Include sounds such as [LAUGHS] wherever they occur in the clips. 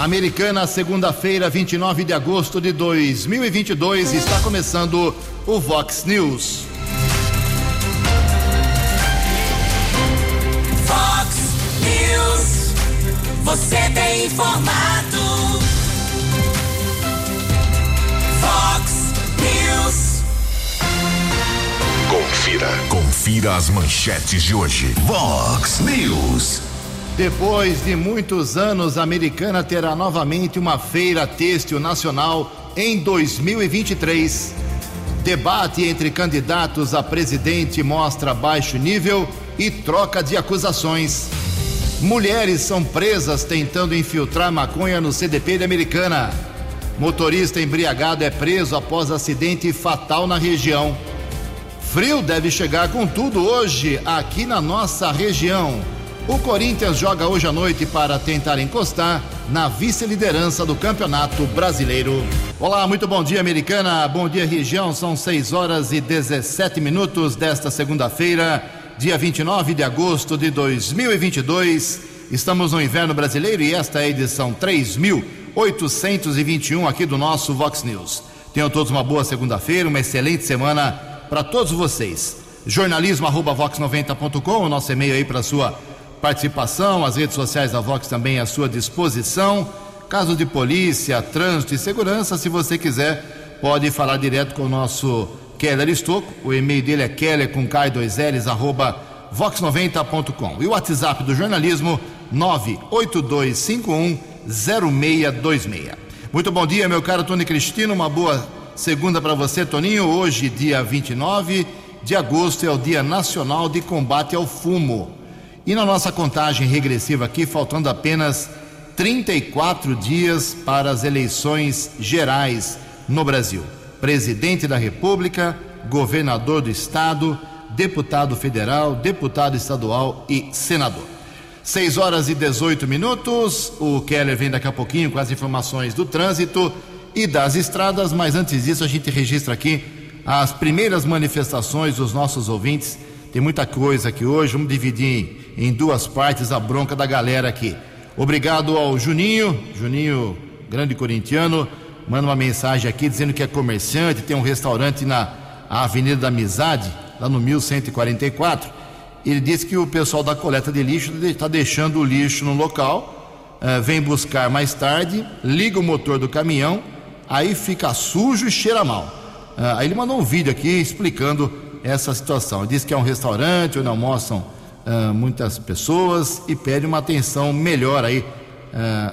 Americana, segunda-feira, 29 de agosto de 2022, está começando o Vox News. Vox News, você tem informado. Vox News. Confira, confira as manchetes de hoje. Vox News. Depois de muitos anos, a Americana terá novamente uma feira têxtil nacional em 2023. Debate entre candidatos a presidente mostra baixo nível e troca de acusações. Mulheres são presas tentando infiltrar maconha no CDP de Americana. Motorista embriagado é preso após acidente fatal na região. Frio deve chegar com tudo hoje aqui na nossa região. O Corinthians joga hoje à noite para tentar encostar na vice-liderança do Campeonato Brasileiro. Olá, muito bom dia, Americana. Bom dia, região. São 6 horas e 17 minutos desta segunda-feira, dia 29 de agosto de 2022. Estamos no inverno brasileiro e esta é a edição 3821 aqui do nosso Vox News. Tenham todos uma boa segunda-feira, uma excelente semana para todos vocês. Jornalismo@vox90.com, o nosso e-mail aí para sua participação, as redes sociais da Vox também à sua disposição. Casos de polícia, trânsito e segurança, se você quiser, pode falar direto com o nosso Keller Estocco. O e-mail dele é keller com k 2 ls arroba vox90.com. E o WhatsApp do jornalismo 982510626. Muito bom dia, meu caro Tony Cristino. Uma boa segunda para você, Toninho. Hoje, dia 29 de agosto, é o Dia Nacional de Combate ao Fumo. E na nossa contagem regressiva aqui, faltando apenas 34 dias para as eleições gerais no Brasil. Presidente da República, governador do estado, deputado federal, deputado estadual e senador. 6 horas e 18 minutos. O Keller vem daqui a pouquinho com as informações do trânsito e das estradas, mas antes disso a gente registra aqui as primeiras manifestações dos nossos ouvintes. Tem muita coisa aqui hoje, vamos dividir em, em duas partes a bronca da galera aqui. Obrigado ao Juninho, Juninho, grande corintiano, manda uma mensagem aqui dizendo que é comerciante, tem um restaurante na Avenida da Amizade, lá no 1144. Ele disse que o pessoal da coleta de lixo está deixando o lixo no local, uh, vem buscar mais tarde, liga o motor do caminhão, aí fica sujo e cheira mal. Uh, aí ele mandou um vídeo aqui explicando essa situação. Diz que é um restaurante onde almoçam uh, muitas pessoas e pede uma atenção melhor aí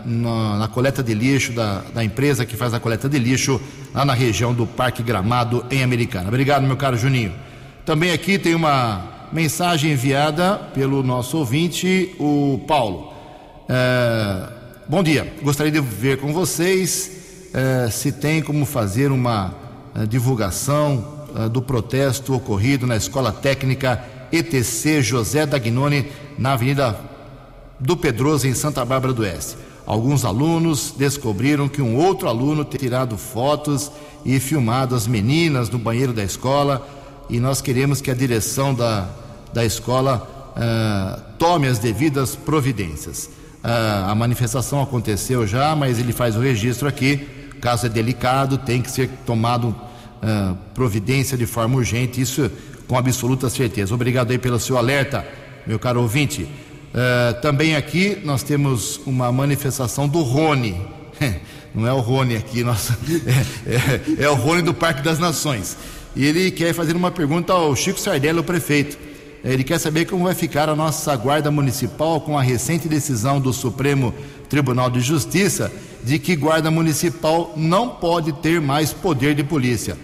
na, na, coleta de lixo da, da, empresa que faz a coleta de lixo lá na região do Parque Gramado em Americana. Obrigado, meu caro Juninho. Também aqui tem uma mensagem enviada pelo nosso ouvinte, o Paulo. Bom dia, gostaria de ver com vocês se tem como fazer uma divulgação do protesto ocorrido na Escola Técnica ETC José Dagnoni, na Avenida do Pedroso, em Santa Bárbara do Oeste. Alguns alunos descobriram que um outro aluno tinha tirado fotos e filmado as meninas no banheiro da escola e nós queremos que a direção da, da escola uh, tome as devidas providências. Uh, a manifestação aconteceu já, mas ele faz o registro aqui. O caso é delicado, tem que ser tomado uh, providência de forma urgente, isso com absoluta certeza. Obrigado aí pelo seu alerta, meu caro ouvinte. Uh, também aqui nós temos uma manifestação do Rony. [LAUGHS] Não é o Rony aqui, nossa, [LAUGHS] é, é, é, o Rony do Parque das Nações. E ele quer fazer uma pergunta ao Chico Sardelli, o prefeito. Ele quer saber como vai ficar a nossa guarda municipal com a recente decisão do Supremo Tribunal de Justiça de que guarda municipal não pode ter mais poder de polícia.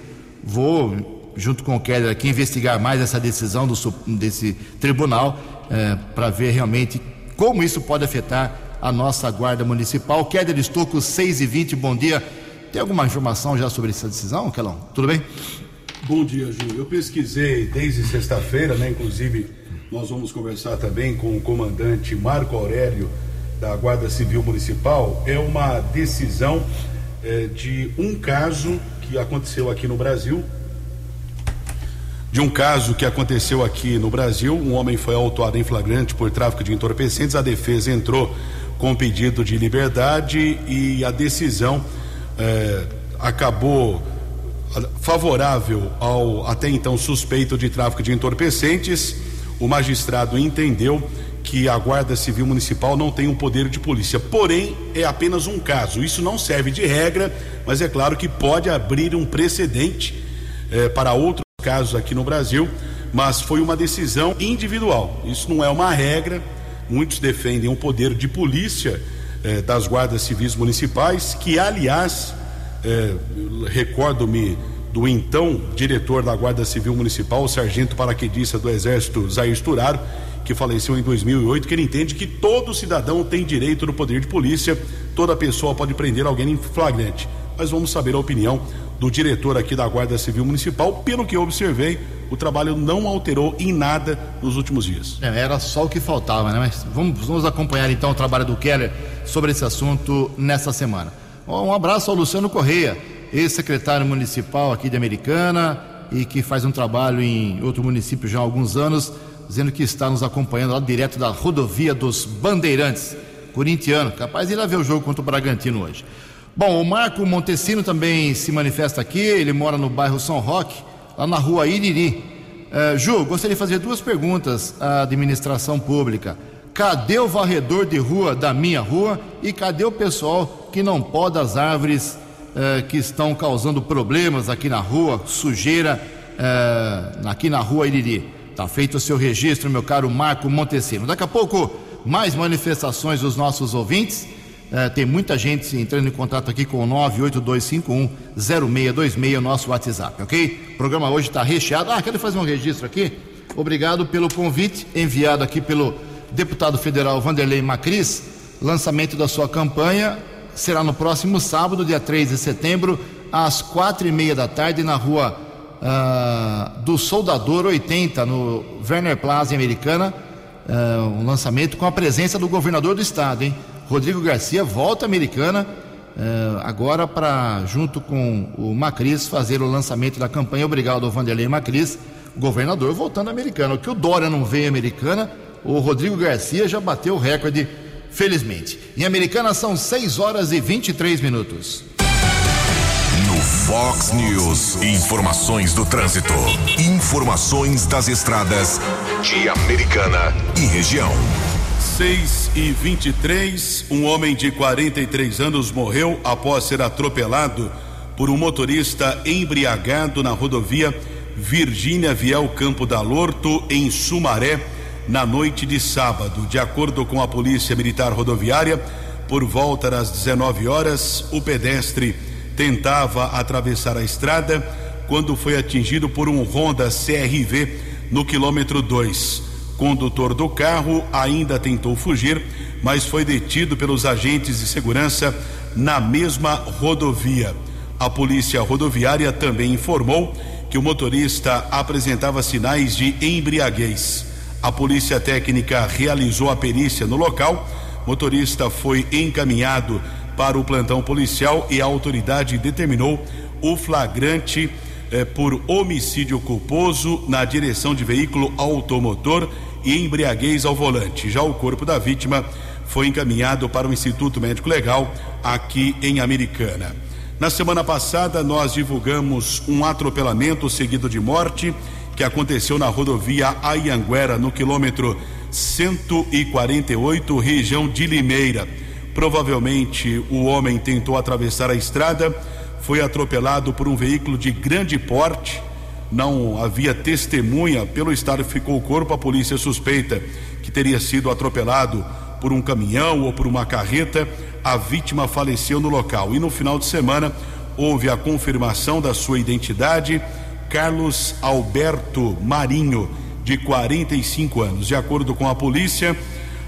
Vou, junto com o Keller aqui, investigar mais essa decisão do, desse tribunal é, para ver realmente como isso pode afetar a nossa guarda municipal. Keller Estocco, 6 e 20 bom dia. Tem alguma informação já sobre essa decisão, Kelão? Tudo bem? Bom dia, Ju. Eu pesquisei desde sexta-feira, né? Inclusive, nós vamos conversar também com o comandante Marco Aurélio da Guarda Civil Municipal. É uma decisão é, de um caso aconteceu aqui no Brasil. De um caso que aconteceu aqui no Brasil, um homem foi autuado em flagrante por tráfico de entorpecentes. A defesa entrou com pedido de liberdade e a decisão eh, acabou favorável ao até então suspeito de tráfico de entorpecentes. O magistrado entendeu que a Guarda Civil Municipal não tem um poder de polícia. Porém, é apenas um caso. Isso não serve de regra, mas é claro que pode abrir um precedente eh, para outros casos aqui no Brasil. Mas foi uma decisão individual. Isso não é uma regra. Muitos defendem um poder de polícia eh, das guardas civis municipais, que, aliás, eh, recordo-me do então diretor da Guarda Civil Municipal, o sargento paraquedista do Exército, Zair Sturaro, que faleceu em 2008, que ele entende que todo cidadão tem direito no poder de polícia, toda pessoa pode prender alguém em flagrante. Mas vamos saber a opinião do diretor aqui da Guarda Civil Municipal. Pelo que eu observei, o trabalho não alterou em nada nos últimos dias. É, era só o que faltava, né? Mas vamos, vamos acompanhar então o trabalho do Keller sobre esse assunto nessa semana. Um abraço ao Luciano Correia ex-secretário municipal aqui de Americana e que faz um trabalho em outro município já há alguns anos, dizendo que está nos acompanhando lá direto da rodovia dos Bandeirantes, corintiano, capaz de ir lá ver o jogo contra o Bragantino hoje. Bom, o Marco Montesino também se manifesta aqui, ele mora no bairro São Roque, lá na rua Iriri. Uh, Ju, gostaria de fazer duas perguntas à administração pública. Cadê o varredor de rua da minha rua e cadê o pessoal que não poda as árvores eh, que estão causando problemas aqui na rua, sujeira eh, aqui na rua Iriri. Está feito o seu registro, meu caro Marco Montesino. Daqui a pouco, mais manifestações dos nossos ouvintes. Eh, tem muita gente entrando em contato aqui com o 982510626, nosso WhatsApp, ok? O programa hoje está recheado. Ah, quero fazer um registro aqui. Obrigado pelo convite enviado aqui pelo deputado federal Vanderlei Macris. Lançamento da sua campanha será no próximo sábado, dia 3 de setembro, às quatro e meia da tarde, na rua uh, do Soldador 80, no Werner Plaza, em Americana. Uh, um lançamento com a presença do governador do estado, hein? Rodrigo Garcia volta Americana. Uh, agora para, junto com o Macris, fazer o lançamento da campanha Obrigado ao Vanderlei Macris, governador voltando à Americana. O que o Dória não veio à Americana, o Rodrigo Garcia já bateu o recorde felizmente. Em Americana são 6 horas e 23 minutos. Fox News, informações do trânsito, informações das estradas de Americana e região. 6 e 23, um homem de 43 anos morreu após ser atropelado por um motorista embriagado na rodovia Virgínia Viel Campo da Lorto, em Sumaré na noite de sábado. De acordo com a Polícia Militar Rodoviária, por volta das 19 horas, o pedestre tentava atravessar a estrada quando foi atingido por um Honda CRV no quilômetro 2. Condutor do carro ainda tentou fugir, mas foi detido pelos agentes de segurança na mesma rodovia. A polícia rodoviária também informou que o motorista apresentava sinais de embriaguez. A polícia técnica realizou a perícia no local. Motorista foi encaminhado para o plantão policial e a autoridade determinou o flagrante eh, por homicídio culposo na direção de veículo automotor e embriaguez ao volante. Já o corpo da vítima foi encaminhado para o Instituto Médico Legal aqui em Americana. Na semana passada, nós divulgamos um atropelamento seguido de morte que aconteceu na rodovia Ayanguera, no quilômetro 148, região de Limeira. Provavelmente o homem tentou atravessar a estrada, foi atropelado por um veículo de grande porte. Não havia testemunha, pelo estado ficou o corpo. A polícia suspeita que teria sido atropelado por um caminhão ou por uma carreta. A vítima faleceu no local. E no final de semana houve a confirmação da sua identidade Carlos Alberto Marinho, de 45 anos. De acordo com a polícia,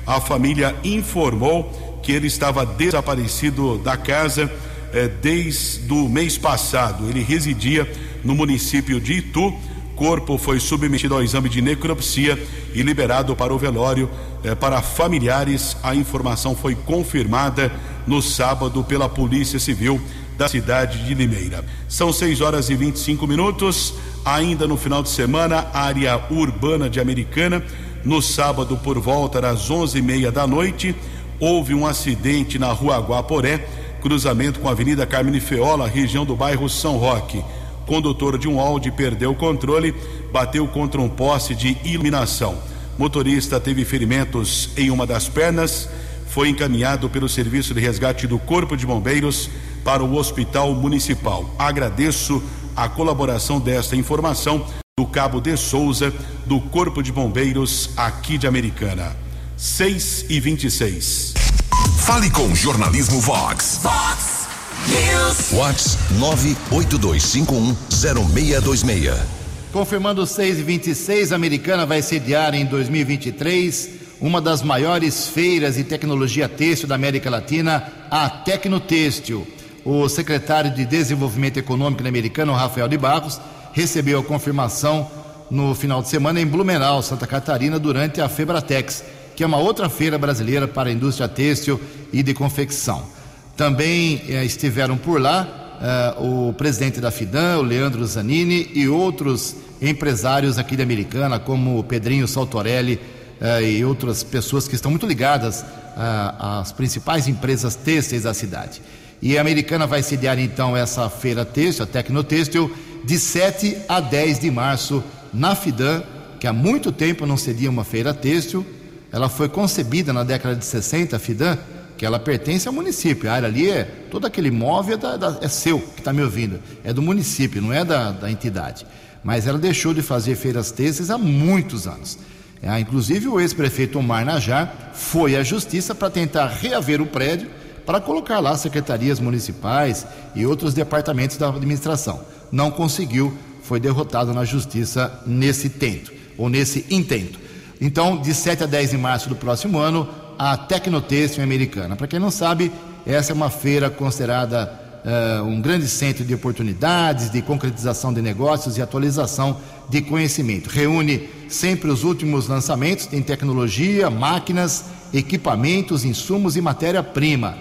a família informou que ele estava desaparecido da casa eh, desde o mês passado. Ele residia no município de Itu. Corpo foi submetido ao exame de necropsia e liberado para o velório eh, para familiares. A informação foi confirmada no sábado pela Polícia Civil da cidade de Limeira. São 6 horas e 25 minutos. Ainda no final de semana, área urbana de Americana. No sábado, por volta das onze e meia da noite, houve um acidente na rua Guaporé, cruzamento com a Avenida Carmine Feola, região do bairro São Roque. Condutor de um Audi perdeu o controle, bateu contra um poste de iluminação. Motorista teve ferimentos em uma das pernas, foi encaminhado pelo Serviço de Resgate do Corpo de Bombeiros para o Hospital Municipal. Agradeço a colaboração desta informação do Cabo de Souza, do Corpo de Bombeiros aqui de Americana. 6 e 26. Fale com Jornalismo Vox. Vox News. Vox 982510626. Confirmando 6 e 26, a Americana vai sediar em 2023 uma das maiores feiras de tecnologia têxtil da América Latina, a Tecnotêxtil. O secretário de Desenvolvimento Econômico da Americana, Rafael de Barros, recebeu a confirmação no final de semana em Blumenau, Santa Catarina, durante a Febratex, que é uma outra feira brasileira para a indústria têxtil e de confecção. Também eh, estiveram por lá eh, o presidente da FIDAN, o Leandro Zanini, e outros empresários aqui de Americana, como o Pedrinho Saltorelli eh, e outras pessoas que estão muito ligadas ah, às principais empresas têxteis da cidade. E a Americana vai sediar então essa feira têxtil, a Tecnotêxtil, de 7 a 10 de março na FIDAN, que há muito tempo não cedia uma feira têxtil. Ela foi concebida na década de 60, a FIDAN, que ela pertence ao município. A área ali é todo aquele imóvel é, da- da- é seu, que está me ouvindo. É do município, não é da, da entidade. Mas ela deixou de fazer feiras têxteis há muitos anos. É, inclusive o ex-prefeito Omar Najar foi à justiça para tentar reaver o prédio para colocar lá secretarias municipais e outros departamentos da administração. Não conseguiu, foi derrotado na justiça nesse tento, ou nesse intento. Então, de 7 a 10 de março do próximo ano, a Tecnotêxtil Americana. Para quem não sabe, essa é uma feira considerada eh, um grande centro de oportunidades, de concretização de negócios e atualização de conhecimento. Reúne sempre os últimos lançamentos em tecnologia, máquinas, equipamentos, insumos e matéria-prima.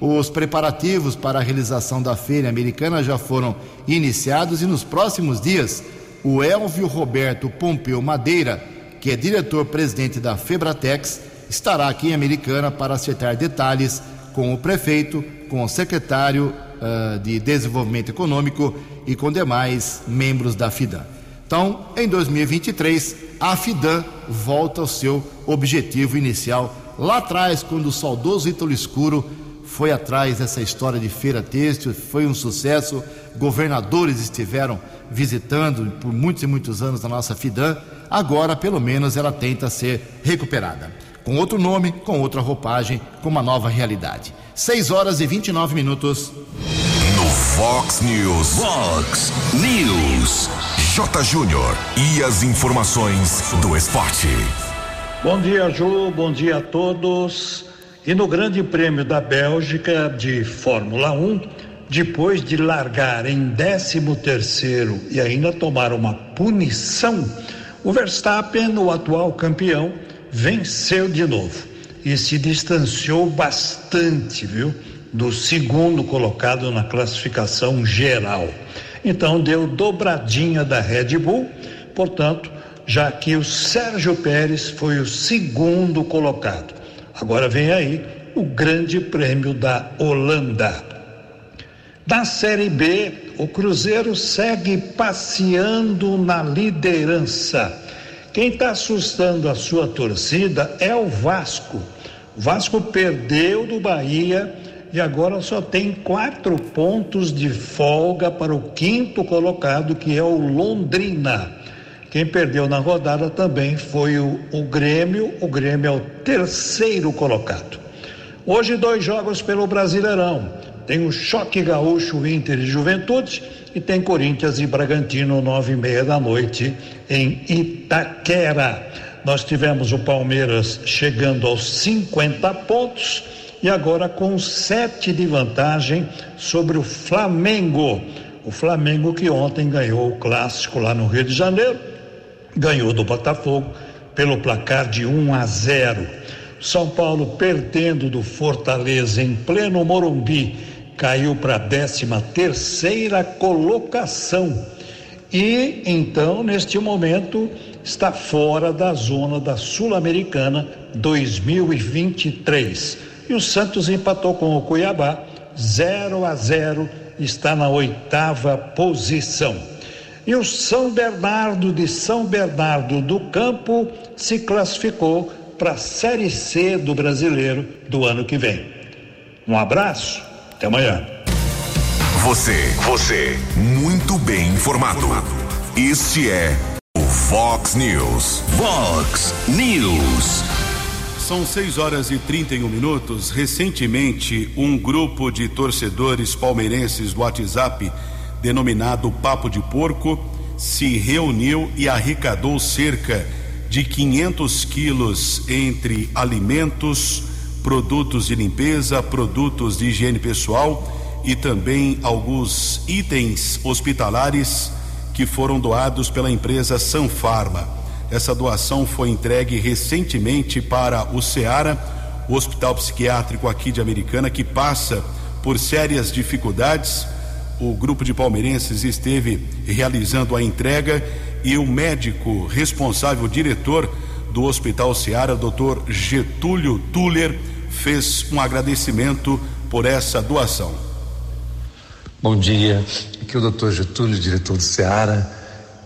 Os preparativos para a realização da feira americana já foram iniciados e nos próximos dias, o Elvio Roberto Pompeu Madeira, que é diretor-presidente da Febratex, estará aqui em Americana para acertar detalhes com o prefeito, com o secretário ah, de Desenvolvimento Econômico e com demais membros da FIDAN. Então, em 2023, a FIDAN volta ao seu objetivo inicial. Lá atrás, quando o saudoso Ítalo Escuro foi atrás dessa história de feira têxtil, foi um sucesso. Governadores estiveram visitando por muitos e muitos anos a nossa FIDAN. Agora, pelo menos, ela tenta ser recuperada. Com outro nome, com outra roupagem, com uma nova realidade. 6 horas e 29 minutos. No Fox News. Fox News. J. Júnior. E as informações do esporte. Bom dia, Ju. Bom dia a todos. E no Grande Prêmio da Bélgica de Fórmula 1, depois de largar em 13º e ainda tomar uma punição, o Verstappen, o atual campeão, venceu de novo e se distanciou bastante, viu, do segundo colocado na classificação geral. Então deu dobradinha da Red Bull, portanto, já que o Sérgio Pérez foi o segundo colocado. Agora vem aí o Grande Prêmio da Holanda. Da Série B, o Cruzeiro segue passeando na liderança. Quem está assustando a sua torcida é o Vasco. Vasco perdeu do Bahia e agora só tem quatro pontos de folga para o quinto colocado, que é o Londrina. Quem perdeu na rodada também foi o, o Grêmio. O Grêmio é o terceiro colocado. Hoje, dois jogos pelo Brasileirão. Tem o Choque Gaúcho Inter e Juventude e tem Corinthians e Bragantino, nove e meia da noite, em Itaquera. Nós tivemos o Palmeiras chegando aos 50 pontos e agora com sete de vantagem sobre o Flamengo. O Flamengo que ontem ganhou o clássico lá no Rio de Janeiro, ganhou do Botafogo pelo placar de 1 a 0. São Paulo perdendo do Fortaleza em pleno Morumbi, caiu para a 13 terceira colocação. E então, neste momento, está fora da zona da Sul-Americana 2023. E o Santos empatou com o Cuiabá 0 a 0, está na oitava posição. E o São Bernardo de São Bernardo do Campo se classificou para a Série C do Brasileiro do ano que vem. Um abraço, até amanhã. Você, você, muito bem informado. Este é o Fox News. Fox News. São 6 horas e 31 minutos. Recentemente, um grupo de torcedores palmeirenses do WhatsApp, denominado Papo de Porco, se reuniu e arrecadou cerca de 500 quilos entre alimentos, produtos de limpeza, produtos de higiene pessoal e também alguns itens hospitalares que foram doados pela empresa Sanfarma. Essa doação foi entregue recentemente para o Ceará, o Hospital Psiquiátrico aqui de Americana, que passa por sérias dificuldades. O grupo de palmeirenses esteve realizando a entrega e o médico responsável, diretor do Hospital Ceará, doutor Getúlio Tuller, fez um agradecimento por essa doação. Bom dia, aqui é o doutor Getúlio, diretor do Ceará.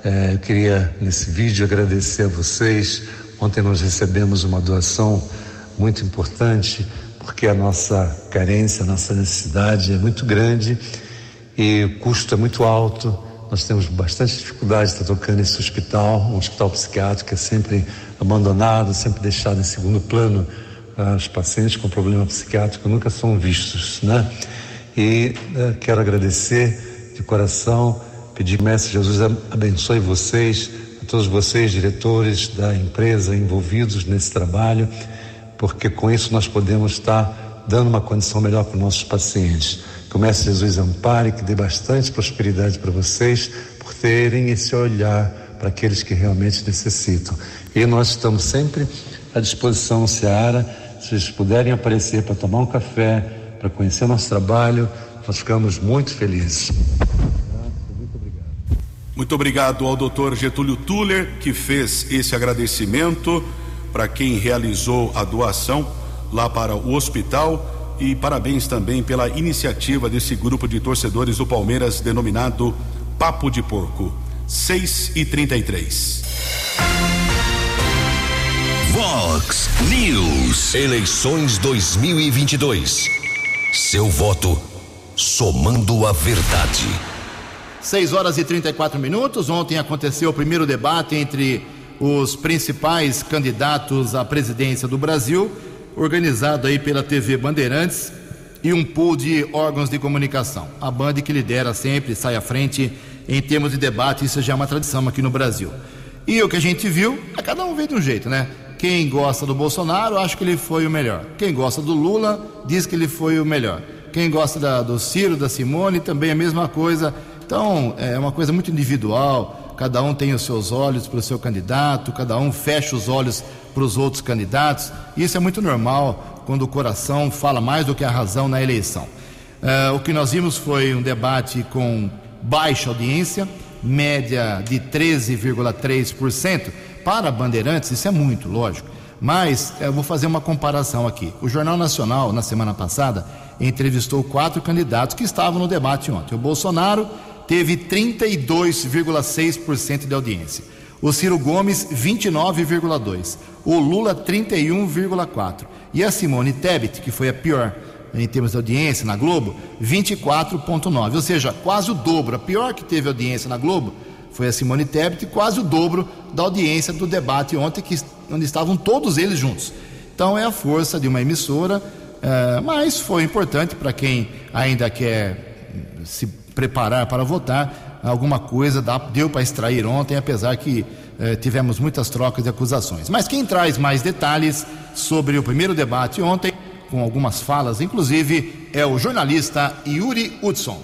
É, eu queria, nesse vídeo, agradecer a vocês. Ontem nós recebemos uma doação muito importante, porque a nossa carência, a nossa necessidade é muito grande e o custo é muito alto. Nós temos bastante dificuldade de estar tocando esse hospital, um hospital psiquiátrico é sempre abandonado, sempre deixado em segundo plano. Ah, os pacientes com problema psiquiátrico nunca são vistos, né? E uh, quero agradecer de coração, pedir que Mestre Jesus abençoe vocês, a todos vocês, diretores da empresa envolvidos nesse trabalho, porque com isso nós podemos estar dando uma condição melhor para os nossos pacientes. Que o Mestre Jesus ampare, que dê bastante prosperidade para vocês, por terem esse olhar para aqueles que realmente necessitam. E nós estamos sempre à disposição, Seara, se vocês puderem aparecer para tomar um café, para conhecer nosso trabalho, nós ficamos muito felizes. Muito obrigado. Ao doutor Getúlio Tuller, que fez esse agradecimento para quem realizou a doação lá para o hospital e parabéns também pela iniciativa desse grupo de torcedores do Palmeiras denominado Papo de Porco. 6 e 33 Vox News. Eleições 2022. Seu voto somando a verdade. 6 horas e 34 minutos. Ontem aconteceu o primeiro debate entre os principais candidatos à presidência do Brasil organizado aí pela TV Bandeirantes e um pool de órgãos de comunicação. A Band que lidera sempre, sai à frente em termos de debate, isso já é uma tradição aqui no Brasil. E o que a gente viu, é cada um veio de um jeito, né? Quem gosta do Bolsonaro acha que ele foi o melhor. Quem gosta do Lula diz que ele foi o melhor. Quem gosta da, do Ciro, da Simone, também a mesma coisa. Então, é uma coisa muito individual. Cada um tem os seus olhos para o seu candidato, cada um fecha os olhos para os outros candidatos. Isso é muito normal quando o coração fala mais do que a razão na eleição. Uh, o que nós vimos foi um debate com baixa audiência, média de 13,3%. Para Bandeirantes, isso é muito, lógico. Mas eu vou fazer uma comparação aqui. O Jornal Nacional, na semana passada, entrevistou quatro candidatos que estavam no debate ontem. O Bolsonaro teve 32,6% de audiência o Ciro Gomes 29,2, o Lula 31,4 e a Simone Tebet, que foi a pior em termos de audiência na Globo, 24,9, ou seja, quase o dobro. A pior que teve audiência na Globo foi a Simone Tebet, quase o dobro da audiência do debate ontem, que, onde estavam todos eles juntos. Então é a força de uma emissora, é, mas foi importante para quem ainda quer se preparar para votar alguma coisa deu para extrair ontem, apesar que eh, tivemos muitas trocas de acusações. Mas quem traz mais detalhes sobre o primeiro debate ontem, com algumas falas, inclusive, é o jornalista Yuri Hudson.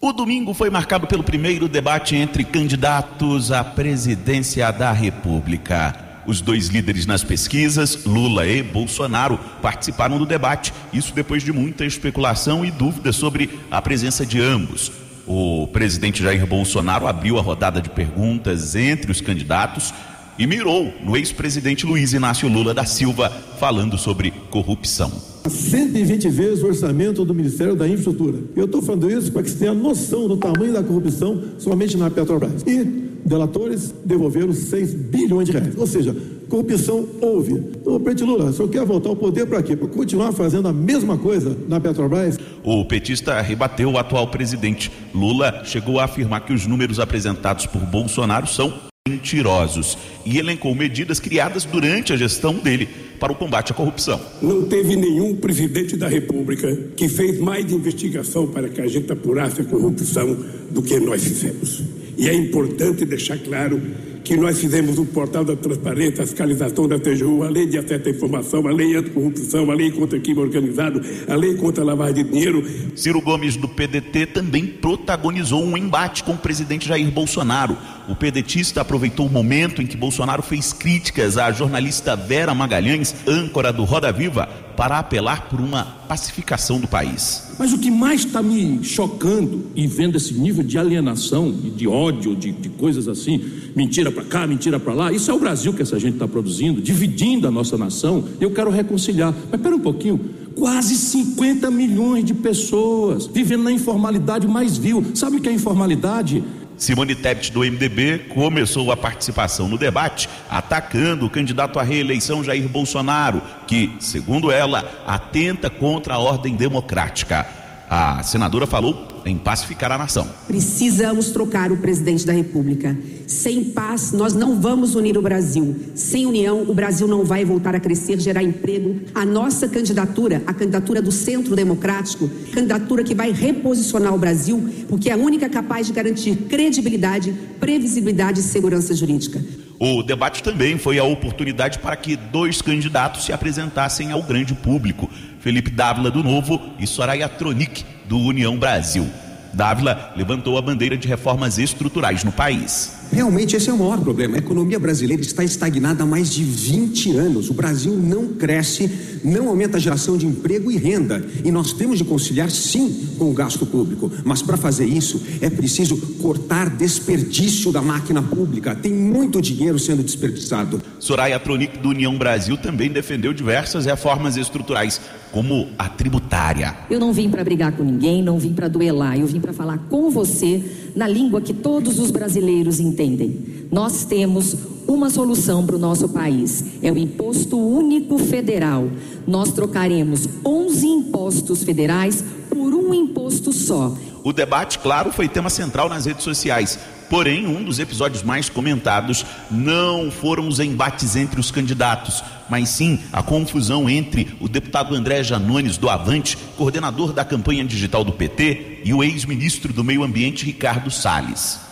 O domingo foi marcado pelo primeiro debate entre candidatos à presidência da República. Os dois líderes nas pesquisas, Lula e Bolsonaro, participaram do debate. Isso depois de muita especulação e dúvidas sobre a presença de ambos. O presidente Jair Bolsonaro abriu a rodada de perguntas entre os candidatos e mirou no ex-presidente Luiz Inácio Lula da Silva, falando sobre corrupção. 120 vezes o orçamento do Ministério da Infraestrutura. Eu estou falando isso para que você tenha noção do tamanho da corrupção somente na Petrobras. E delatores devolveram 6 bilhões de reais. Ou seja, corrupção houve. O presidente Lula só quer voltar ao poder para quê? Para continuar fazendo a mesma coisa na Petrobras? O petista rebateu o atual presidente. Lula chegou a afirmar que os números apresentados por Bolsonaro são mentirosos e elencou medidas criadas durante a gestão dele para o combate à corrupção. Não teve nenhum presidente da República que fez mais investigação para que a gente apurasse a corrupção do que nós fizemos. E é importante deixar claro que nós fizemos o portal da transparência, a fiscalização da TGU, a lei de acesso à informação, a lei anticorrupção, a lei contra o crime organizado, a lei contra a lavagem de dinheiro. Ciro Gomes, do PDT, também protagonizou um embate com o presidente Jair Bolsonaro. O pedetista aproveitou o momento em que Bolsonaro fez críticas à jornalista Vera Magalhães, âncora do Roda Viva, para apelar por uma pacificação do país. Mas o que mais está me chocando e vendo esse nível de alienação e de ódio, de, de coisas assim, mentira para cá, mentira para lá, isso é o Brasil que essa gente está produzindo, dividindo a nossa nação. Eu quero reconciliar. Mas espera um pouquinho. Quase 50 milhões de pessoas vivendo na informalidade mais vil. Sabe o que é informalidade? Simone Tebet, do MDB, começou a participação no debate atacando o candidato à reeleição Jair Bolsonaro, que, segundo ela, atenta contra a ordem democrática. A senadora falou em pacificar a nação. Precisamos trocar o presidente da República. Sem paz, nós não vamos unir o Brasil. Sem união, o Brasil não vai voltar a crescer, gerar emprego. A nossa candidatura, a candidatura do Centro Democrático, candidatura que vai reposicionar o Brasil, porque é a única capaz de garantir credibilidade, previsibilidade e segurança jurídica. O debate também foi a oportunidade para que dois candidatos se apresentassem ao grande público: Felipe Dávila, do Novo, e Soraya Tronic, do União Brasil. Dávila levantou a bandeira de reformas estruturais no país. Realmente esse é o maior problema. A economia brasileira está estagnada há mais de 20 anos. O Brasil não cresce, não aumenta a geração de emprego e renda. E nós temos de conciliar, sim, com o gasto público. Mas para fazer isso, é preciso cortar desperdício da máquina pública. Tem muito dinheiro sendo desperdiçado. Soraya Tronic, do União Brasil, também defendeu diversas reformas estruturais, como a tributária. Eu não vim para brigar com ninguém, não vim para duelar. Eu vim para falar com você na língua que todos os brasileiros entendem entendem. Nós temos uma solução para o nosso país: é o Imposto Único Federal. Nós trocaremos 11 impostos federais por um imposto só. O debate, claro, foi tema central nas redes sociais. Porém, um dos episódios mais comentados não foram os embates entre os candidatos, mas sim a confusão entre o deputado André Janones do Avante, coordenador da campanha digital do PT, e o ex-ministro do Meio Ambiente Ricardo Salles.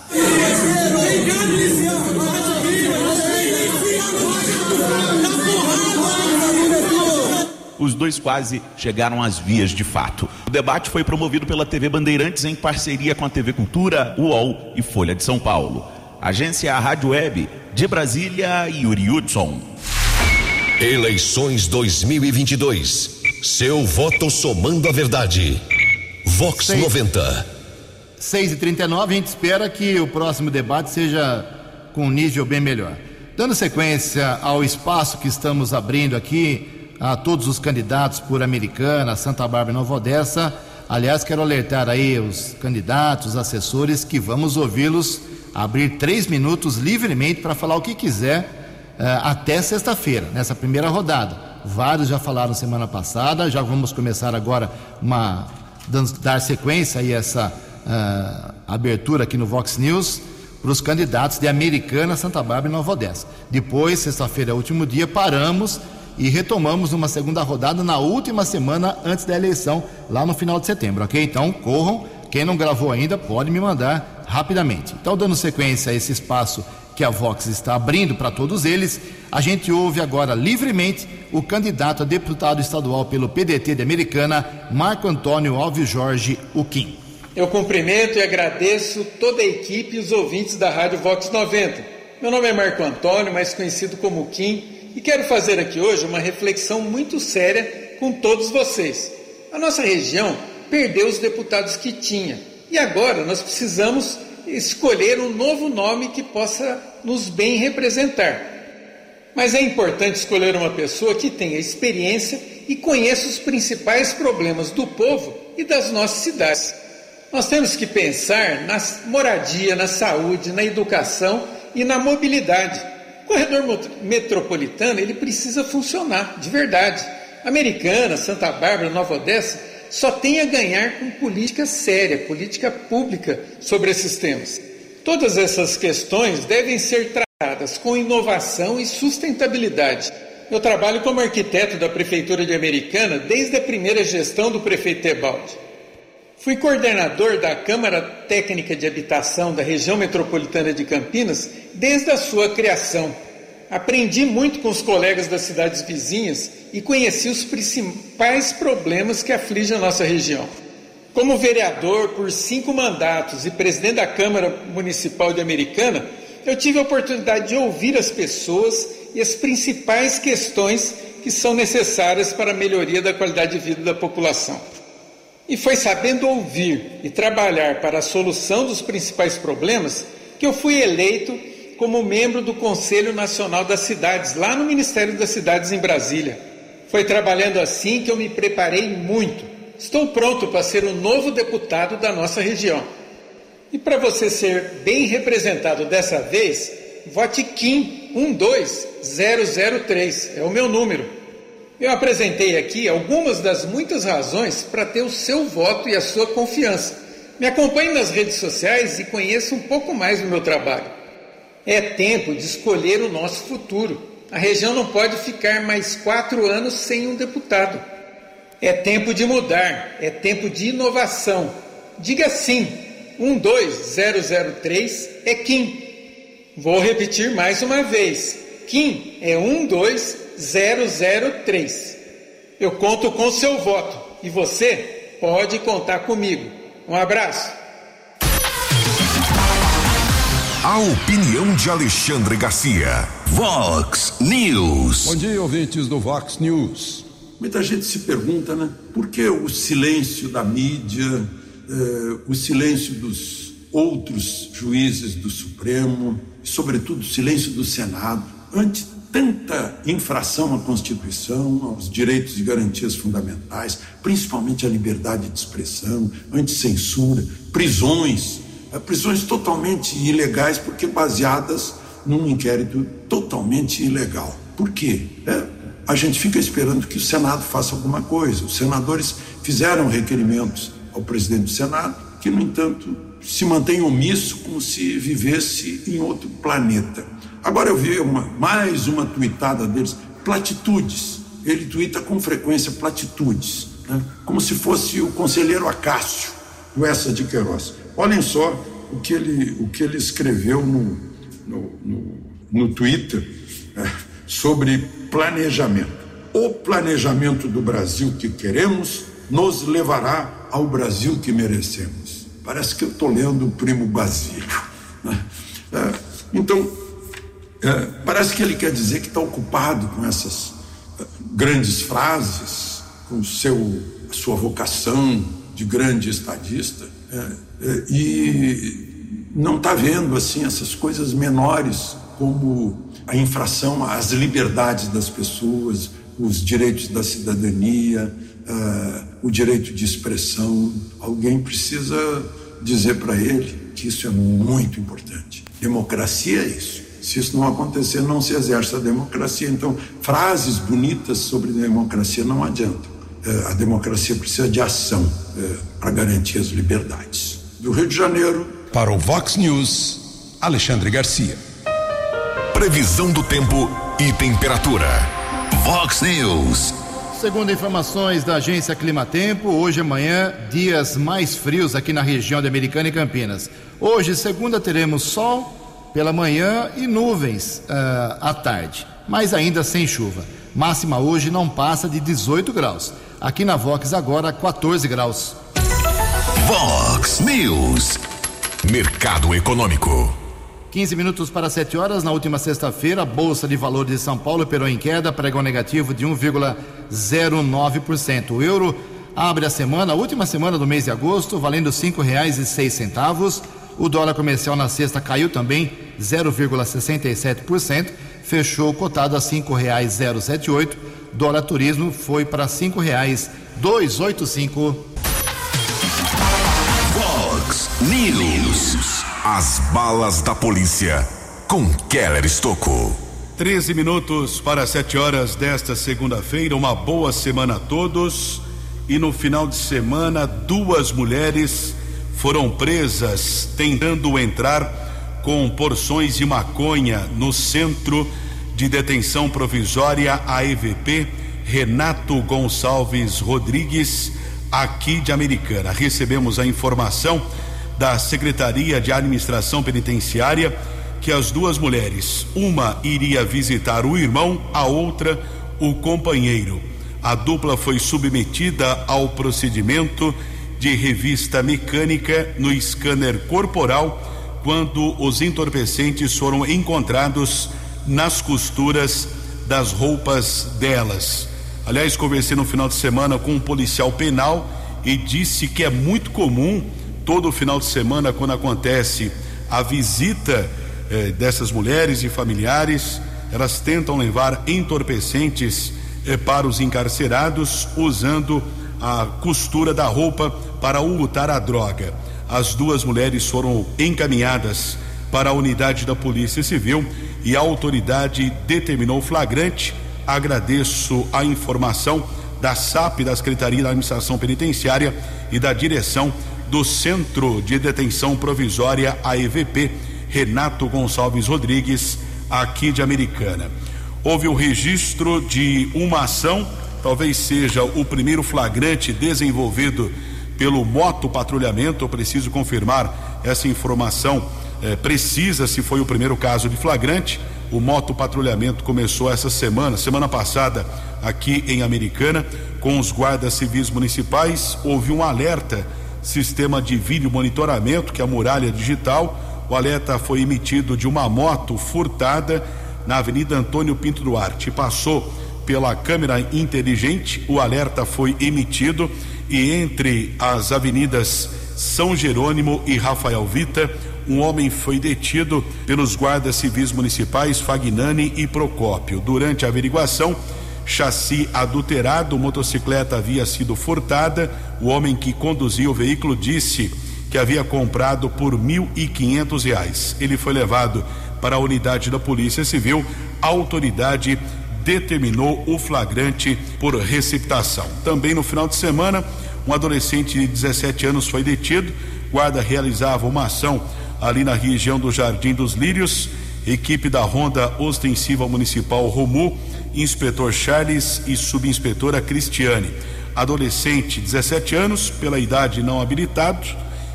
Os dois quase chegaram às vias de fato. O debate foi promovido pela TV Bandeirantes em parceria com a TV Cultura, UOL e Folha de São Paulo. Agência Rádio Web de Brasília, Yuri Hudson. Eleições 2022. Seu voto somando a verdade. Vox Sei. 90. 6 e 39 a gente espera que o próximo debate seja com um nível bem melhor. Dando sequência ao espaço que estamos abrindo aqui a todos os candidatos por Americana, Santa Bárbara e Nova Odessa, aliás, quero alertar aí os candidatos, os assessores, que vamos ouvi-los abrir três minutos livremente para falar o que quiser uh, até sexta-feira, nessa primeira rodada. Vários já falaram semana passada, já vamos começar agora uma dar sequência a essa uh, abertura aqui no Vox News para os candidatos de Americana, Santa Bárbara e Nova Odessa. Depois, sexta-feira, último dia, paramos e retomamos uma segunda rodada na última semana antes da eleição, lá no final de setembro, ok? Então, corram. Quem não gravou ainda, pode me mandar rapidamente. Então, dando sequência a esse espaço que a Vox está abrindo para todos eles, a gente ouve agora livremente o candidato a deputado estadual pelo PDT de Americana, Marco Antônio Alves Jorge Uquim. Eu cumprimento e agradeço toda a equipe e os ouvintes da Rádio Vox 90. Meu nome é Marco Antônio, mais conhecido como Kim, e quero fazer aqui hoje uma reflexão muito séria com todos vocês. A nossa região perdeu os deputados que tinha e agora nós precisamos escolher um novo nome que possa nos bem representar. Mas é importante escolher uma pessoa que tenha experiência e conheça os principais problemas do povo e das nossas cidades. Nós temos que pensar na moradia, na saúde, na educação e na mobilidade. O corredor metropolitano ele precisa funcionar de verdade. Americana, Santa Bárbara, Nova Odessa só tem a ganhar com política séria, política pública sobre esses temas. Todas essas questões devem ser tratadas com inovação e sustentabilidade. Eu trabalho como arquiteto da Prefeitura de Americana desde a primeira gestão do prefeito Tebaldi. Fui coordenador da Câmara Técnica de Habitação da região metropolitana de Campinas desde a sua criação. Aprendi muito com os colegas das cidades vizinhas e conheci os principais problemas que afligem a nossa região. Como vereador por cinco mandatos e presidente da Câmara Municipal de Americana, eu tive a oportunidade de ouvir as pessoas e as principais questões que são necessárias para a melhoria da qualidade de vida da população. E foi sabendo ouvir e trabalhar para a solução dos principais problemas que eu fui eleito como membro do Conselho Nacional das Cidades, lá no Ministério das Cidades em Brasília. Foi trabalhando assim que eu me preparei muito. Estou pronto para ser o novo deputado da nossa região. E para você ser bem representado dessa vez, vote Kim 12003, é o meu número. Eu apresentei aqui algumas das muitas razões para ter o seu voto e a sua confiança. Me acompanhe nas redes sociais e conheça um pouco mais do meu trabalho. É tempo de escolher o nosso futuro. A região não pode ficar mais quatro anos sem um deputado. É tempo de mudar, é tempo de inovação. Diga sim, 12003 é Kim. Vou repetir mais uma vez: Kim é 12003. 003. Eu conto com seu voto e você pode contar comigo. Um abraço. A opinião de Alexandre Garcia. Vox News. Bom dia, ouvintes do Vox News. Muita gente se pergunta, né? Por que o silêncio da mídia, eh, o silêncio dos outros juízes do Supremo, e, sobretudo, o silêncio do Senado, ante tanta infração à Constituição, aos direitos e garantias fundamentais, principalmente à liberdade de expressão, anticensura, prisões, eh, prisões totalmente ilegais, porque baseadas num inquérito totalmente ilegal. Por quê? É, a gente fica esperando que o Senado faça alguma coisa. Os senadores fizeram requerimentos ao presidente do Senado, que, no entanto, se mantém omisso como se vivesse em outro planeta. Agora eu vi uma, mais uma tuitada deles, platitudes. Ele tuita com frequência platitudes, né? como se fosse o conselheiro Acácio, do Essa de Queiroz. Olhem só o que ele, o que ele escreveu no, no, no, no Twitter né? sobre planejamento. O planejamento do Brasil que queremos nos levará ao Brasil que merecemos. Parece que eu estou lendo o primo Basílio. Né? É, então, é, parece que ele quer dizer que está ocupado com essas é, grandes frases, com seu, a sua vocação de grande estadista, é, é, e não está vendo assim essas coisas menores como a infração às liberdades das pessoas, os direitos da cidadania, o direito de expressão. Alguém precisa dizer para ele que isso é muito importante. Democracia é isso. Se isso não acontecer, não se exerce a democracia. Então, frases bonitas sobre democracia não adiantam. É, a democracia precisa de ação é, para garantir as liberdades. Do Rio de Janeiro. Para o Vox News, Alexandre Garcia. Previsão do tempo e temperatura. Vox News. Segundo informações da agência Climatempo, hoje e amanhã, dias mais frios aqui na região de Americana e Campinas. Hoje, segunda, teremos sol pela manhã e nuvens uh, à tarde, mas ainda sem chuva. Máxima hoje não passa de 18 graus. Aqui na Vox agora 14 graus. Vox News. Mercado Econômico. 15 minutos para 7 horas. Na última sexta-feira, a Bolsa de Valores de São Paulo operou em queda, pregou negativo de 1,09%. O euro abre a semana, a última semana do mês de agosto, valendo R$ 5,06. O dólar comercial na sexta caiu também 0,67%, fechou cotado a cinco reais zero sete oito. Dólar turismo foi para cinco reais dois oito cinco. Fox News. As balas da polícia com Keller Estocou. 13 minutos para 7 horas desta segunda-feira. Uma boa semana a todos. E no final de semana, duas mulheres foram presas tentando entrar com porções de maconha no centro de detenção provisória AEVP Renato Gonçalves Rodrigues, aqui de Americana. Recebemos a informação da Secretaria de Administração Penitenciária que as duas mulheres, uma iria visitar o irmão, a outra o companheiro. A dupla foi submetida ao procedimento de revista mecânica no scanner corporal quando os entorpecentes foram encontrados nas costuras das roupas delas. Aliás, conversei no final de semana com um policial penal e disse que é muito comum todo final de semana quando acontece a visita eh, dessas mulheres e familiares, elas tentam levar entorpecentes eh, para os encarcerados usando a costura da roupa para lutar a droga. As duas mulheres foram encaminhadas para a unidade da Polícia Civil e a autoridade determinou flagrante. Agradeço a informação da SAP, da Secretaria da Administração Penitenciária e da direção do Centro de Detenção Provisória AEVP, Renato Gonçalves Rodrigues, aqui de Americana. Houve o registro de uma ação, talvez seja o primeiro flagrante desenvolvido pelo moto patrulhamento. Eu preciso confirmar essa informação eh, precisa se foi o primeiro caso de flagrante. O moto patrulhamento começou essa semana, semana passada, aqui em Americana, com os guardas civis municipais. Houve um alerta, sistema de vídeo monitoramento, que é a muralha digital. O alerta foi emitido de uma moto furtada na Avenida Antônio Pinto Duarte. Passou pela câmera inteligente, o alerta foi emitido e entre as avenidas São Jerônimo e Rafael Vita, um homem foi detido pelos guardas civis municipais Fagnani e Procópio. Durante a averiguação, chassi adulterado, motocicleta havia sido furtada. O homem que conduzia o veículo disse que havia comprado por mil e quinhentos reais. Ele foi levado para a unidade da Polícia Civil. Autoridade determinou o flagrante por receptação. Também no final de semana, um adolescente de 17 anos foi detido. Guarda realizava uma ação ali na região do Jardim dos Lírios. Equipe da Ronda Ostensiva Municipal Romu, inspetor Charles e subinspetora Cristiane. Adolescente, 17 anos, pela idade não habilitado,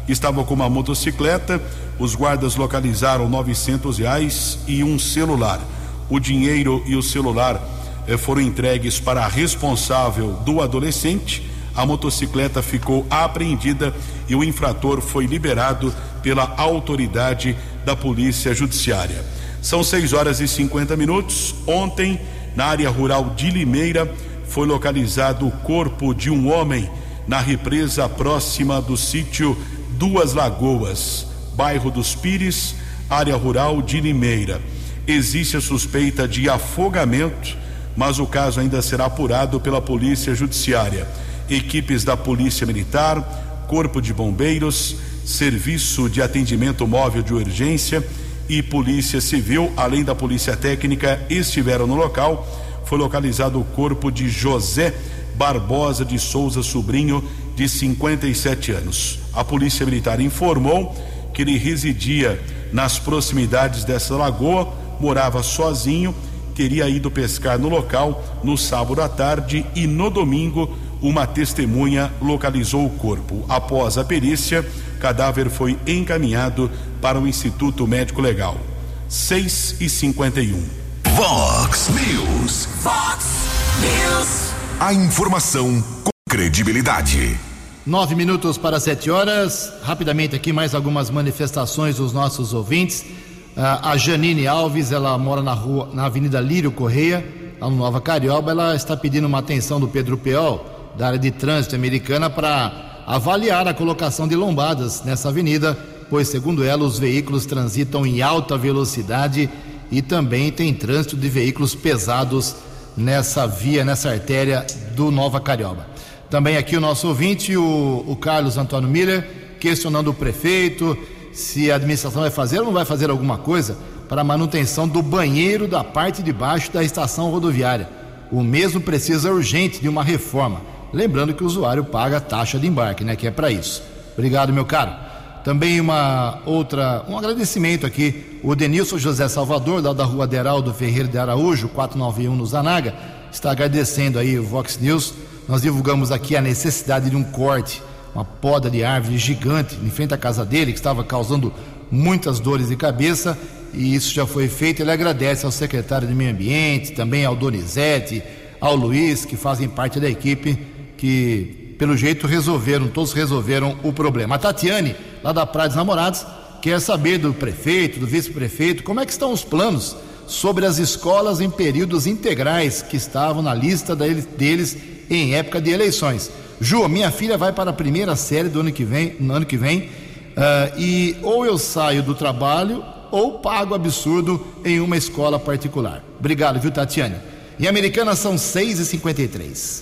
estava com uma motocicleta. Os guardas localizaram 900 reais e um celular. O dinheiro e o celular eh, foram entregues para a responsável do adolescente. A motocicleta ficou apreendida e o infrator foi liberado pela autoridade da Polícia Judiciária. São 6 horas e 50 minutos. Ontem, na área rural de Limeira, foi localizado o corpo de um homem na represa próxima do sítio Duas Lagoas, bairro dos Pires, área rural de Limeira. Existe a suspeita de afogamento, mas o caso ainda será apurado pela Polícia Judiciária. Equipes da Polícia Militar, Corpo de Bombeiros, Serviço de Atendimento Móvel de Urgência e Polícia Civil, além da Polícia Técnica, estiveram no local. Foi localizado o corpo de José Barbosa de Souza Sobrinho, de 57 anos. A Polícia Militar informou que ele residia nas proximidades dessa lagoa, morava sozinho, teria ido pescar no local no sábado à tarde e no domingo uma testemunha localizou o corpo. Após a perícia, o cadáver foi encaminhado para o Instituto Médico Legal. 6 e 51. Vox News. Fox News. A informação com credibilidade. Nove minutos para sete horas. Rapidamente aqui mais algumas manifestações dos nossos ouvintes. Ah, a Janine Alves, ela mora na rua, na Avenida Lírio Correia, lá no Nova Carioba. Ela está pedindo uma atenção do Pedro Peol da área de trânsito americana para avaliar a colocação de lombadas nessa avenida, pois, segundo ela, os veículos transitam em alta velocidade e também tem trânsito de veículos pesados nessa via, nessa artéria do Nova Carioba. Também aqui o nosso ouvinte, o, o Carlos Antônio Miller, questionando o prefeito se a administração vai fazer ou não vai fazer alguma coisa para a manutenção do banheiro da parte de baixo da estação rodoviária. O mesmo precisa urgente de uma reforma. Lembrando que o usuário paga a taxa de embarque, né? Que é para isso. Obrigado, meu caro. Também uma outra, um agradecimento aqui. O Denilson José Salvador, lá da rua Deraldo Ferreira de Araújo, 491 no Zanaga, está agradecendo aí o Vox News. Nós divulgamos aqui a necessidade de um corte, uma poda de árvore gigante em frente à casa dele, que estava causando muitas dores de cabeça, e isso já foi feito. Ele agradece ao secretário de Meio Ambiente, também ao Donizete, ao Luiz, que fazem parte da equipe que, pelo jeito, resolveram, todos resolveram o problema. A Tatiane, lá da Praia dos Namorados, quer saber do prefeito, do vice-prefeito, como é que estão os planos sobre as escolas em períodos integrais que estavam na lista deles em época de eleições. Ju, minha filha vai para a primeira série do ano que vem, no ano que vem, uh, e ou eu saio do trabalho ou pago absurdo em uma escola particular. Obrigado, viu, Tatiane? Em Americana são 6h53.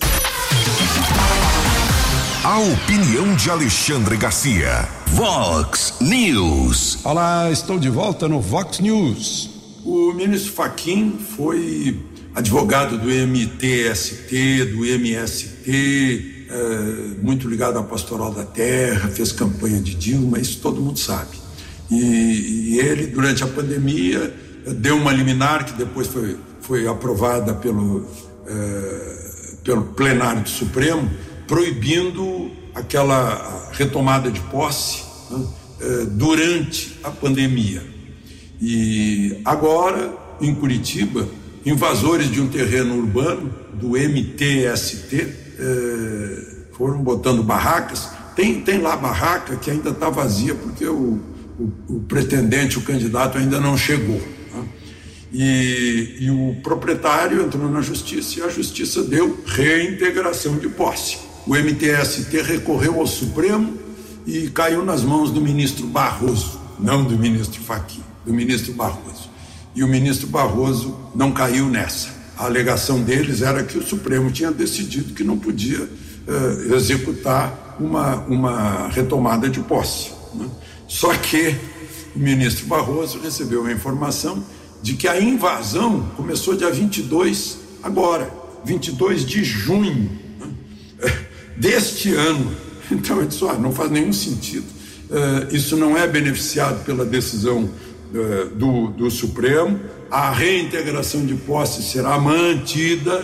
A opinião de Alexandre Garcia. Vox News. Olá, estou de volta no Vox News. O ministro Faquim foi advogado do MTST, do MST, é, muito ligado à pastoral da terra, fez campanha de Dilma, isso todo mundo sabe. E, e ele, durante a pandemia, deu uma liminar que depois foi, foi aprovada pelo, é, pelo plenário do Supremo proibindo aquela retomada de posse né, eh, durante a pandemia. E agora, em Curitiba, invasores de um terreno urbano do MTST eh, foram botando barracas. Tem, tem lá barraca que ainda está vazia porque o, o, o, pretendente, o candidato ainda não chegou. Né? E, e o proprietário entrou na justiça e a justiça deu reintegração de posse o MTST recorreu ao Supremo e caiu nas mãos do ministro Barroso, não do ministro Fachin, do ministro Barroso. E o ministro Barroso não caiu nessa. A alegação deles era que o Supremo tinha decidido que não podia uh, executar uma, uma retomada de posse. Né? Só que o ministro Barroso recebeu a informação de que a invasão começou dia 22 agora, 22 de junho [LAUGHS] deste ano. Então, eu disse: ah, não faz nenhum sentido. Uh, isso não é beneficiado pela decisão do, do Supremo. A reintegração de posse será mantida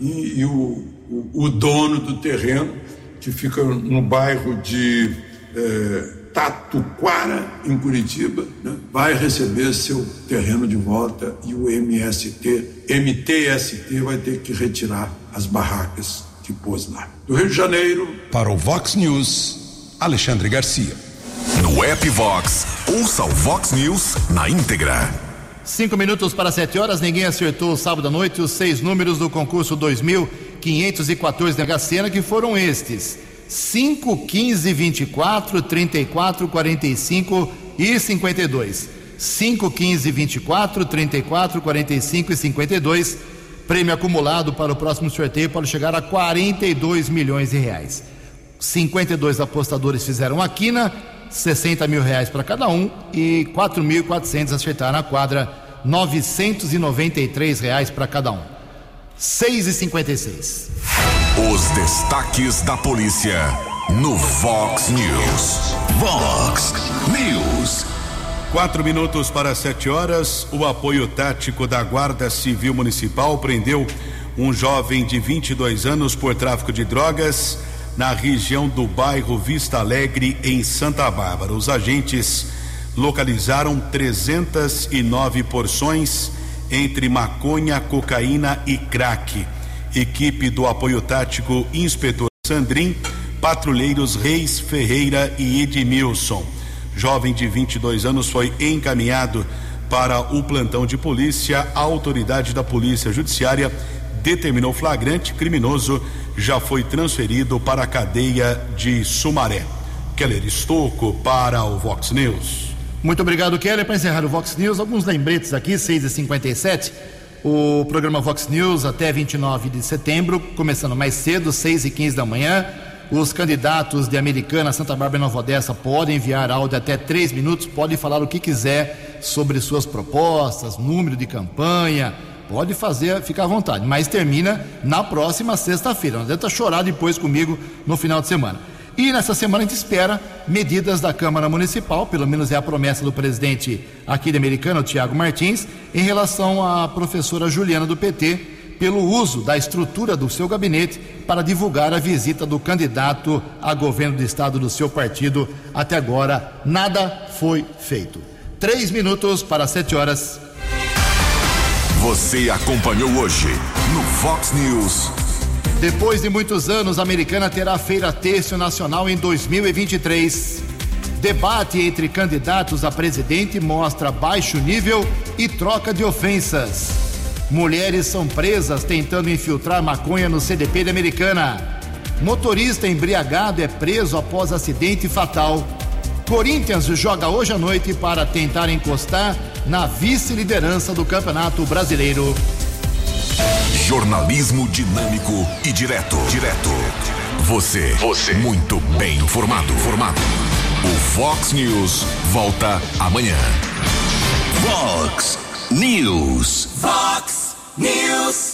e, e o, o, o, dono do terreno, que fica no bairro de uh, Tatuquara, em Curitiba, né, vai receber seu terreno de volta e o MST, MTST vai ter que retirar as barracas que pôs lá. Do Rio de Janeiro. Para o Vox News, Alexandre Garcia. No app Vox, ouça o Vox News na íntegra. Cinco minutos para sete horas, ninguém acertou sábado à noite os seis números do concurso 2514 da Gacena, que foram estes: 5, 15, 24, 34, 45 e 52. 5, 15, 24, 34, 45 e 52 Prêmio acumulado para o próximo sorteio pode chegar a 42 milhões de reais. 52 apostadores fizeram a quina, 60 mil reais para cada um e 4.400 acertaram a quadra, 993 reais para cada um. 6 e 56. Os destaques da polícia no Vox News. Vox News. Quatro minutos para sete horas, o apoio tático da Guarda Civil Municipal prendeu um jovem de 22 anos por tráfico de drogas na região do bairro Vista Alegre, em Santa Bárbara. Os agentes localizaram 309 porções entre maconha, cocaína e crack. Equipe do apoio tático Inspetor Sandrin, patrulheiros Reis Ferreira e Edmilson jovem de 22 anos, foi encaminhado para o plantão de polícia. A autoridade da Polícia Judiciária determinou flagrante criminoso, já foi transferido para a cadeia de Sumaré. Keller Estocco para o Vox News. Muito obrigado, Kelly. Para encerrar o Vox News, alguns lembretes aqui, 6h57. O programa Vox News até 29 de setembro, começando mais cedo, 6 e 15 da manhã. Os candidatos de Americana, Santa Bárbara e Nova Odessa podem enviar áudio até três minutos, podem falar o que quiser sobre suas propostas, número de campanha, pode fazer, ficar à vontade, mas termina na próxima sexta-feira. Não adianta chorar depois comigo no final de semana. E nessa semana a gente espera medidas da Câmara Municipal, pelo menos é a promessa do presidente aqui de Americana, Tiago Martins, em relação à professora Juliana do PT, pelo uso da estrutura do seu gabinete para divulgar a visita do candidato a governo do estado do seu partido. Até agora, nada foi feito. Três minutos para sete horas. Você acompanhou hoje no Fox News. Depois de muitos anos, a Americana terá Feira Têxtil Nacional em 2023. Debate entre candidatos a presidente mostra baixo nível e troca de ofensas. Mulheres são presas tentando infiltrar maconha no CDP da Americana. Motorista embriagado é preso após acidente fatal. Corinthians joga hoje à noite para tentar encostar na vice-liderança do Campeonato Brasileiro. Jornalismo dinâmico e direto. Direto. Você. Você. Muito bem informado. Formado. O Fox News volta amanhã. Fox News. Fox News.